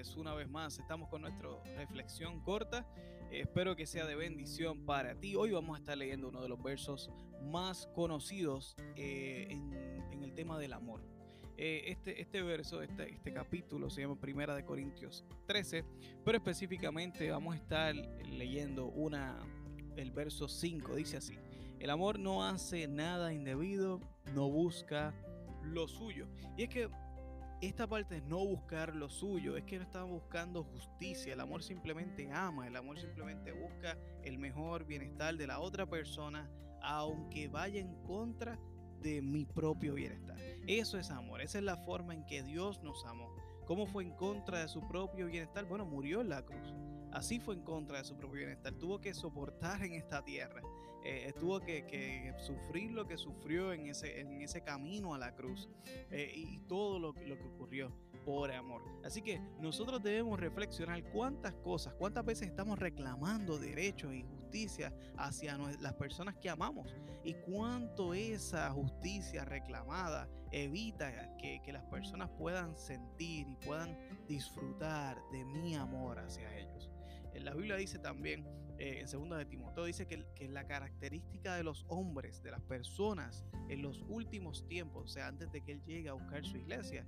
bendiciones. Una vez más, estamos con nuestra reflexión corta. espero que sea de bendición para ti. Hoy vamos a estar leyendo uno de los versos más conocidos eh, en, el tema del amor. Eh, este, este verso, este, este capítulo se llama Primera de Corintios 13, pero específicamente vamos a estar leyendo una, el verso 5. Dice así, el amor no hace nada indebido, no busca lo suyo. Y es que esta parte de no buscar lo suyo, es que no estamos buscando justicia, el amor simplemente ama, el amor simplemente busca el mejor bienestar de la otra persona, aunque vaya en contra de mi propio bienestar. Eso es amor, esa es la forma en que Dios nos amó. ¿Cómo fue en contra de su propio bienestar? Bueno, murió en la cruz. Así fue en contra de su propio bienestar. Tuvo que soportar en esta tierra. Eh, tuvo que, sufrir lo que sufrió en ese, en ese camino a la cruz. Eh, y todo lo, que ocurrió por amor. Así que nosotros debemos reflexionar cuántas cosas, cuántas veces estamos reclamando derechos y justicia hacia las personas que amamos y cuánto esa justicia reclamada evita que, las personas puedan sentir y puedan disfrutar de mi amor hacia ellos. En la Biblia dice también, eh, en 2 de Timoteo, dice que, que la característica de los hombres, de las personas en los últimos tiempos, o sea, antes de que Él llegue a buscar su iglesia,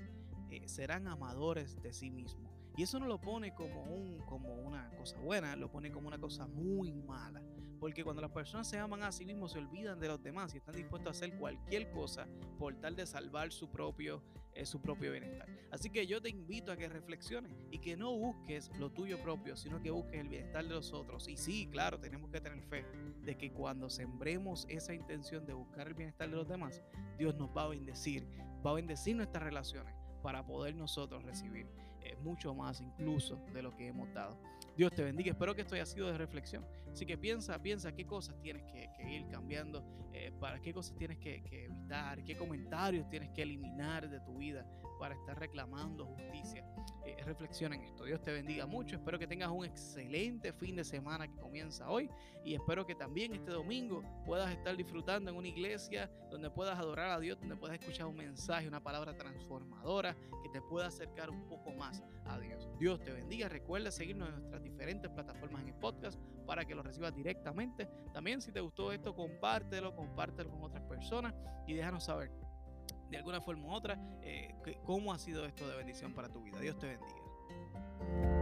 eh, serán amadores de sí mismos. Y eso no lo pone como, un, como una cosa buena, lo pone como una cosa muy mala. Porque cuando las personas se aman a sí mismos, se olvidan de los demás y están dispuestos a hacer cualquier cosa por tal de salvar su propio, eh, su propio bienestar. Así que yo te invito a que reflexiones y que no busques lo tuyo propio, sino que busques el bienestar de los otros. Y sí, claro, tenemos que tener fe de que cuando sembremos esa intención de buscar el bienestar de los demás, Dios nos va a bendecir, va a bendecir nuestras relaciones para poder nosotros recibir eh, mucho más incluso de lo que hemos dado. Dios te bendiga. Espero que esto haya sido de reflexión. Así que piensa, piensa qué cosas tienes que, ir cambiando, eh, para qué cosas tienes que, evitar, qué comentarios tienes que eliminar de tu vida para estar reclamando justicia. Eh, reflexiona en esto. Dios te bendiga mucho. Espero que tengas un excelente fin de semana que comienza hoy y espero que también este domingo puedas estar disfrutando en una iglesia donde puedas adorar a Dios, donde puedas escuchar un mensaje, una palabra transformadora que te pueda acercar un poco más a Dios. Dios te bendiga. Recuerda seguirnos en nuestras diferentes plataformas en el podcast para que lo recibas directamente. También si te gustó esto, compártelo, compártelo con otras personas y déjanos saber de alguna forma u otra eh, cómo ha sido esto de bendición para tu vida. Dios te bendiga.